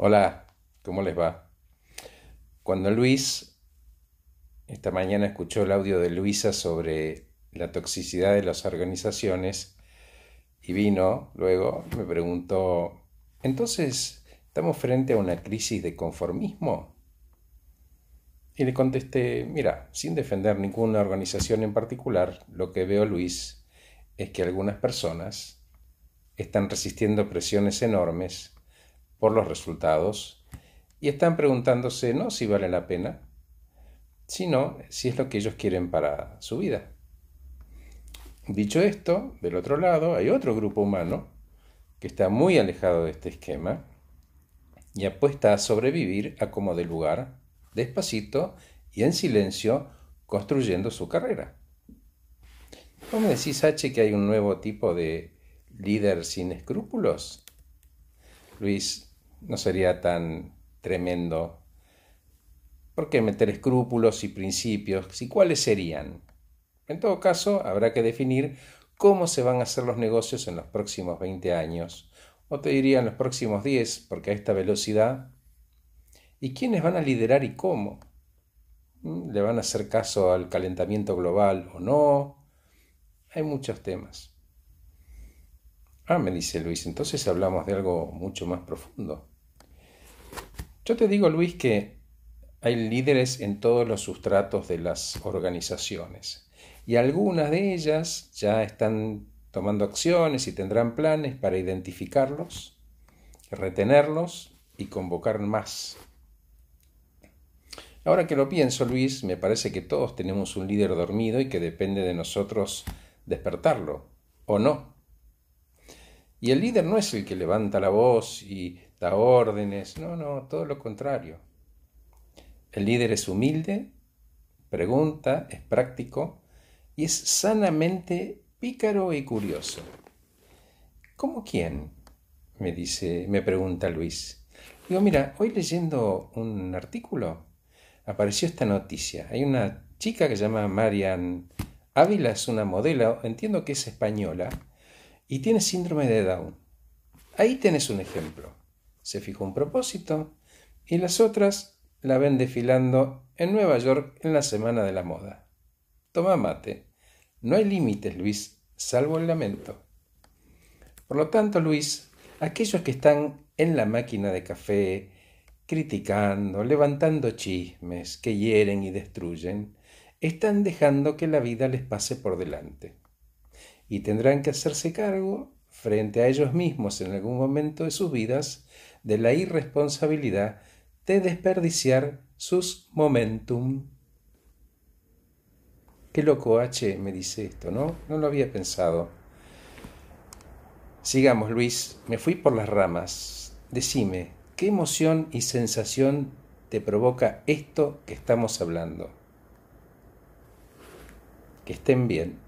Hola, ¿cómo les va? Cuando Luis esta mañana escuchó el audio de Luisa sobre la toxicidad de las organizaciones y vino luego, me preguntó, entonces, ¿estamos frente a una crisis de conformismo? Y le contesté, mira, sin defender ninguna organización en particular, lo que veo, Luis, es que algunas personas están resistiendo presiones enormes por los resultados y están preguntándose no si vale la pena, sino si es lo que ellos quieren para su vida. Dicho esto, del otro lado hay otro grupo humano que está muy alejado de este esquema y apuesta a sobrevivir a como de lugar, despacito y en silencio, construyendo su carrera. ¿Cómo decís, H, que hay un nuevo tipo de líder sin escrúpulos? Luis, no sería tan tremendo. ¿Por qué meter escrúpulos y principios? ¿Y cuáles serían? En todo caso, habrá que definir cómo se van a hacer los negocios en los próximos 20 años, o te diría en los próximos 10, porque a esta velocidad. ¿Y quiénes van a liderar y cómo? ¿Mm? ¿Le van a hacer caso al calentamiento global o no? Hay muchos temas. Ah, me dice Luis, entonces hablamos de algo mucho más profundo. Yo te digo, Luis, que hay líderes en todos los sustratos de las organizaciones y algunas de ellas ya están tomando acciones y tendrán planes para identificarlos, retenerlos y convocar más. Ahora que lo pienso, Luis, me parece que todos tenemos un líder dormido y que depende de nosotros despertarlo, ¿o no? Y el líder no es el que levanta la voz y da órdenes, no, no, todo lo contrario. El líder es humilde, pregunta, es práctico y es sanamente pícaro y curioso. ¿Cómo quién? me dice, me pregunta Luis. Digo, mira, hoy leyendo un artículo apareció esta noticia. Hay una chica que se llama Marian Ávila, es una modelo, entiendo que es española, y tiene síndrome de Down. Ahí tenés un ejemplo. Se fijó un propósito y las otras la ven desfilando en Nueva York en la Semana de la Moda. Toma mate. No hay límites, Luis, salvo el lamento. Por lo tanto, Luis, aquellos que están en la máquina de café, criticando, levantando chismes que hieren y destruyen, están dejando que la vida les pase por delante y tendrán que hacerse cargo frente a ellos mismos en algún momento de sus vidas de la irresponsabilidad de desperdiciar sus momentum. Qué loco H me dice esto, ¿no? No lo había pensado. Sigamos, Luis, me fui por las ramas. Decime, ¿qué emoción y sensación te provoca esto que estamos hablando? Que estén bien.